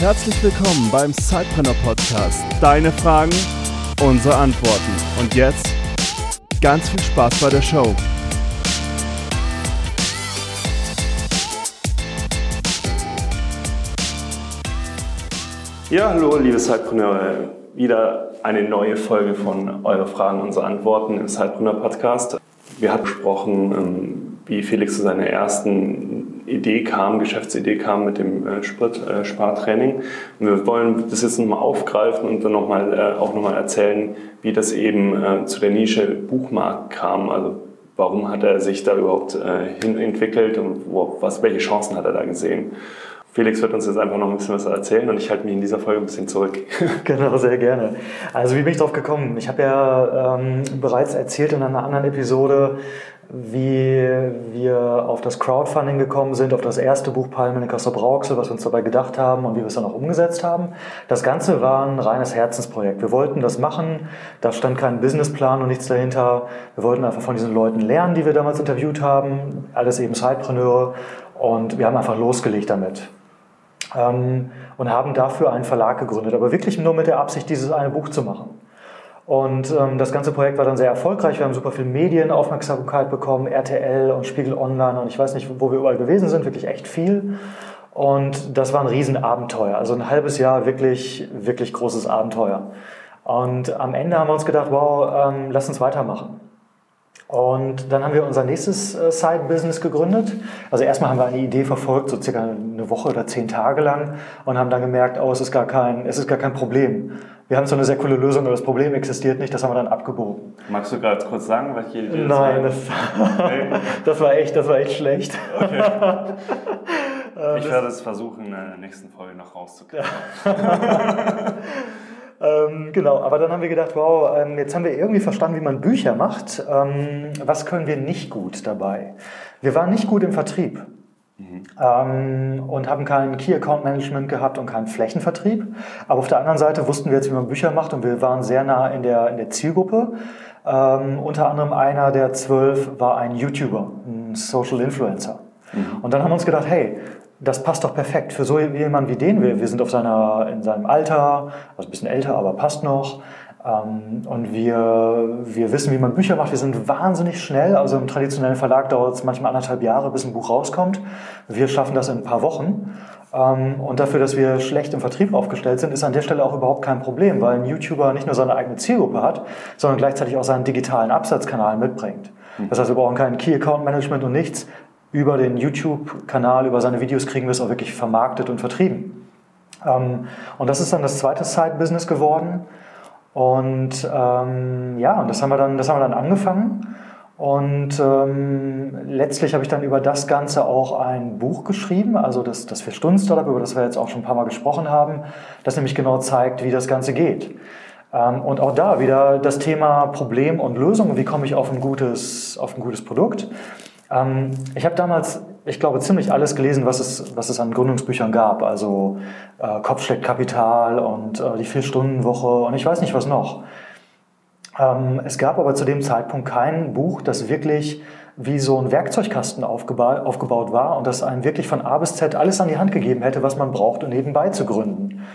Herzlich willkommen beim Sidepreneur Podcast. Deine Fragen, unsere Antworten. Und jetzt ganz viel Spaß bei der Show. Ja, hallo, liebe Sidepreneure. Wieder eine neue Folge von Eure Fragen, unsere Antworten im Sidepreneur Podcast. Wir haben gesprochen, ähm, wie Felix zu seiner ersten Idee kam, Geschäftsidee kam mit dem äh, Spritspartraining. Und wir wollen das jetzt nochmal aufgreifen und dann nochmal, äh, auch nochmal erzählen, wie das eben äh, zu der Nische Buchmarkt kam. Also warum hat er sich da überhaupt hin entwickelt und was, welche Chancen hat er da gesehen. Felix wird uns jetzt einfach noch ein bisschen was erzählen und ich halte mich in dieser Folge ein bisschen zurück. genau, sehr gerne. Also wie bin ich drauf gekommen? Ich habe ja ähm, bereits erzählt in einer anderen Episode, wie wir auf das Crowdfunding gekommen sind, auf das erste Buch Palmen in Kassel Brauxel, was wir uns dabei gedacht haben und wie wir es dann auch umgesetzt haben. Das Ganze war ein reines Herzensprojekt. Wir wollten das machen, da stand kein Businessplan und nichts dahinter. Wir wollten einfach von diesen Leuten lernen, die wir damals interviewt haben, alles eben Sidepreneure und wir haben einfach losgelegt damit. Ähm, und haben dafür einen Verlag gegründet, aber wirklich nur mit der Absicht, dieses eine Buch zu machen. Und ähm, das ganze Projekt war dann sehr erfolgreich. Wir haben super viel Medienaufmerksamkeit bekommen, RTL und Spiegel Online und ich weiß nicht, wo wir überall gewesen sind, wirklich echt viel. Und das war ein Riesenabenteuer. Also ein halbes Jahr wirklich, wirklich großes Abenteuer. Und am Ende haben wir uns gedacht, wow, ähm, lass uns weitermachen. Und dann haben wir unser nächstes äh, Side-Business gegründet. Also erstmal haben wir eine Idee verfolgt, so circa eine Woche oder zehn Tage lang und haben dann gemerkt, oh, es ist gar kein, es ist gar kein Problem. Wir haben so eine sehr coole Lösung, aber das Problem existiert nicht, das haben wir dann abgebogen. Magst du gerade kurz sagen, welche Idee Nein, das, das, war echt, das war echt schlecht. Okay. ich werde es versuchen, in der nächsten Folge noch rauszukriegen. Ähm, genau, aber dann haben wir gedacht, wow, ähm, jetzt haben wir irgendwie verstanden, wie man Bücher macht. Ähm, was können wir nicht gut dabei? Wir waren nicht gut im Vertrieb. Mhm. Ähm, und haben kein Key Account Management gehabt und keinen Flächenvertrieb. Aber auf der anderen Seite wussten wir jetzt, wie man Bücher macht und wir waren sehr nah in der, in der Zielgruppe. Ähm, unter anderem einer der zwölf war ein YouTuber, ein Social Influencer. Mhm. Und dann haben wir uns gedacht, hey, das passt doch perfekt für so jemanden wie den. Wir, wir sind auf seiner, in seinem Alter, also ein bisschen älter, aber passt noch. Ähm, und wir, wir wissen, wie man Bücher macht. Wir sind wahnsinnig schnell. Also im traditionellen Verlag dauert es manchmal anderthalb Jahre, bis ein Buch rauskommt. Wir schaffen das in ein paar Wochen. Ähm, und dafür, dass wir schlecht im Vertrieb aufgestellt sind, ist an der Stelle auch überhaupt kein Problem, weil ein YouTuber nicht nur seine eigene Zielgruppe hat, sondern gleichzeitig auch seinen digitalen Absatzkanal mitbringt. Das heißt, wir brauchen kein Key Account Management und nichts über den YouTube-Kanal, über seine Videos kriegen wir es auch wirklich vermarktet und vertrieben. Ähm, und das ist dann das zweite Side-Business geworden. Und ähm, ja, und das haben wir dann, das haben wir dann angefangen. Und ähm, letztlich habe ich dann über das Ganze auch ein Buch geschrieben, also das, das Vier-Stunden-Startup, über das wir jetzt auch schon ein paar Mal gesprochen haben, das nämlich genau zeigt, wie das Ganze geht. Ähm, und auch da wieder das Thema Problem und Lösung, wie komme ich auf ein gutes, auf ein gutes Produkt. Ähm, ich habe damals, ich glaube, ziemlich alles gelesen, was es, was es an Gründungsbüchern gab. Also äh, Kopfschlägkapital und äh, die Vier-Stunden-Woche und ich weiß nicht was noch. Ähm, es gab aber zu dem Zeitpunkt kein Buch, das wirklich wie so ein Werkzeugkasten aufgebaut, aufgebaut war und das einem wirklich von A bis Z alles an die Hand gegeben hätte, was man braucht, um nebenbei zu gründen.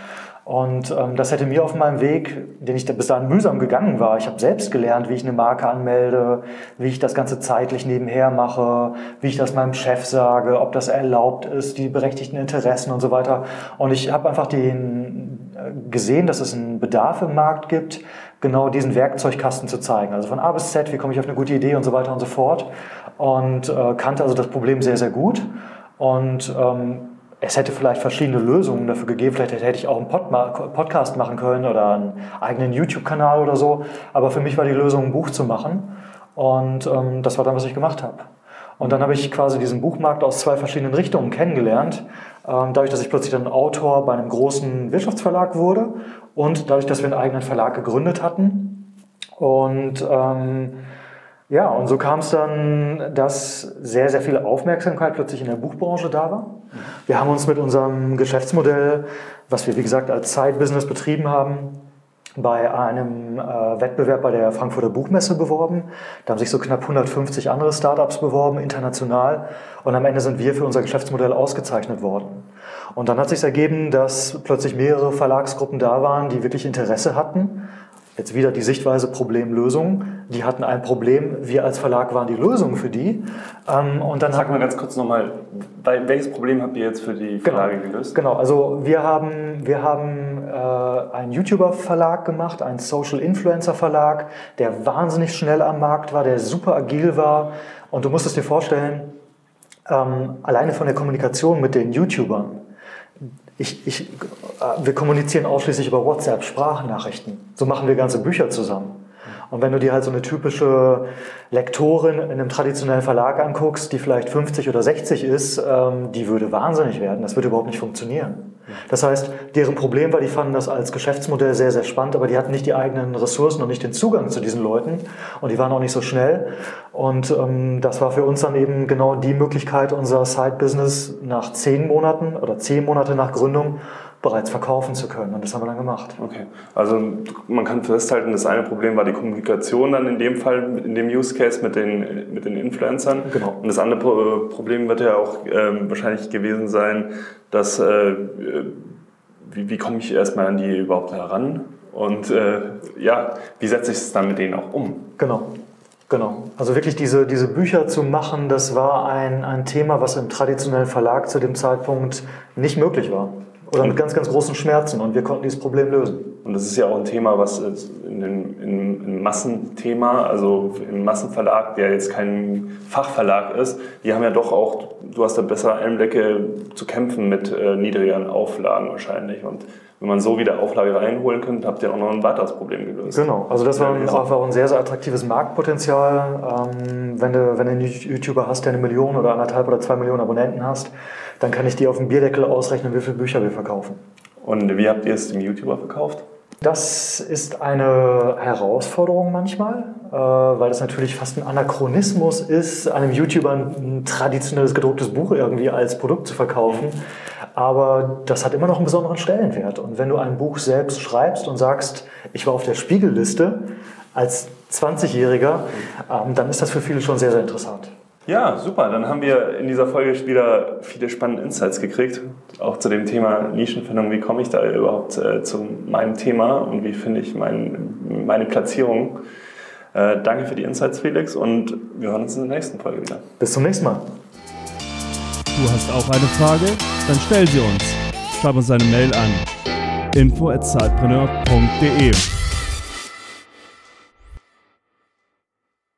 Und ähm, das hätte mir auf meinem Weg, den ich bis dahin mühsam gegangen war, ich habe selbst gelernt, wie ich eine Marke anmelde, wie ich das Ganze zeitlich nebenher mache, wie ich das meinem Chef sage, ob das erlaubt ist, die berechtigten Interessen und so weiter. Und ich habe einfach den, äh, gesehen, dass es einen Bedarf im Markt gibt, genau diesen Werkzeugkasten zu zeigen. Also von A bis Z, wie komme ich auf eine gute Idee und so weiter und so fort. Und äh, kannte also das Problem sehr, sehr gut. Und ähm, es hätte vielleicht verschiedene Lösungen dafür gegeben. Vielleicht hätte ich auch einen Podcast machen können oder einen eigenen YouTube-Kanal oder so. Aber für mich war die Lösung, ein Buch zu machen. Und ähm, das war dann, was ich gemacht habe. Und dann habe ich quasi diesen Buchmarkt aus zwei verschiedenen Richtungen kennengelernt. Ähm, dadurch, dass ich plötzlich dann Autor bei einem großen Wirtschaftsverlag wurde und dadurch, dass wir einen eigenen Verlag gegründet hatten. Und ähm, ja, und so kam es dann, dass sehr, sehr viel Aufmerksamkeit plötzlich in der Buchbranche da war. Wir haben uns mit unserem Geschäftsmodell, was wir wie gesagt als Side-Business betrieben haben, bei einem äh, Wettbewerb bei der Frankfurter Buchmesse beworben. Da haben sich so knapp 150 andere Startups beworben, international. Und am Ende sind wir für unser Geschäftsmodell ausgezeichnet worden. Und dann hat sich ergeben, dass plötzlich mehrere Verlagsgruppen da waren, die wirklich Interesse hatten Jetzt wieder die Sichtweise Problemlösung. Die hatten ein Problem, wir als Verlag waren die Lösung für die. Ähm, und dann Sag mal ganz kurz nochmal, welches Problem habt ihr jetzt für die genau. Verlage genau, gelöst? Genau, also wir haben, wir haben äh, einen YouTuber-Verlag gemacht, einen Social-Influencer-Verlag, der wahnsinnig schnell am Markt war, der super agil war. Und du musst es dir vorstellen, ähm, alleine von der Kommunikation mit den YouTubern, ich, ich, wir kommunizieren ausschließlich über WhatsApp, Sprachnachrichten. So machen wir ganze Bücher zusammen. Und wenn du dir halt so eine typische Lektorin in einem traditionellen Verlag anguckst, die vielleicht 50 oder 60 ist, ähm, die würde wahnsinnig werden. Das würde überhaupt nicht funktionieren. Das heißt, deren Problem war, die fanden das als Geschäftsmodell sehr, sehr spannend, aber die hatten nicht die eigenen Ressourcen und nicht den Zugang zu diesen Leuten und die waren auch nicht so schnell. Und ähm, das war für uns dann eben genau die Möglichkeit, unser Side-Business nach zehn Monaten oder zehn Monate nach Gründung bereits verkaufen zu können. Und das haben wir dann gemacht. Okay. Also man kann festhalten, das eine Problem war die Kommunikation dann in dem Fall, in dem Use Case mit den, mit den Influencern. Genau. Und das andere Problem wird ja auch ähm, wahrscheinlich gewesen sein, dass äh, wie, wie komme ich erstmal an die überhaupt heran? Und äh, ja, wie setze ich es dann mit denen auch um? Genau. Genau. Also wirklich diese, diese Bücher zu machen, das war ein, ein Thema, was im traditionellen Verlag zu dem Zeitpunkt nicht möglich war. Oder mit ganz, ganz großen Schmerzen und wir konnten dieses Problem lösen. Und das ist ja auch ein Thema, was in dem in, in Massenthema, also im Massenverlag, der jetzt kein Fachverlag ist, die haben ja doch auch, du hast da besser Einblicke zu kämpfen mit äh, niedrigeren Auflagen wahrscheinlich. Und wenn man so wieder Auflage reinholen könnte, habt ihr auch noch ein weiteres Problem gelöst. Genau, also das war auch ein sehr, sehr attraktives Marktpotenzial. Ähm, wenn, du, wenn du einen YouTuber hast, der eine Million oder anderthalb oder zwei Millionen Abonnenten hast, dann kann ich dir auf dem Bierdeckel ausrechnen, wie viele Bücher wir verkaufen. Und wie habt ihr es dem YouTuber verkauft? Das ist eine Herausforderung manchmal, äh, weil das natürlich fast ein Anachronismus ist, einem YouTuber ein traditionelles gedrucktes Buch irgendwie als Produkt zu verkaufen. Aber das hat immer noch einen besonderen Stellenwert. Und wenn du ein Buch selbst schreibst und sagst, ich war auf der Spiegelliste als 20-Jähriger, ähm, dann ist das für viele schon sehr, sehr interessant. Ja, super. Dann haben wir in dieser Folge wieder viele spannende Insights gekriegt. Auch zu dem Thema Nischenfindung. Wie komme ich da überhaupt äh, zu meinem Thema und wie finde ich mein, meine Platzierung? Äh, danke für die Insights, Felix, und wir hören uns in der nächsten Folge wieder. Bis zum nächsten Mal. Du hast auch eine Frage? Dann stell sie uns. Schreib uns eine Mail an info@zeitpreneur.de.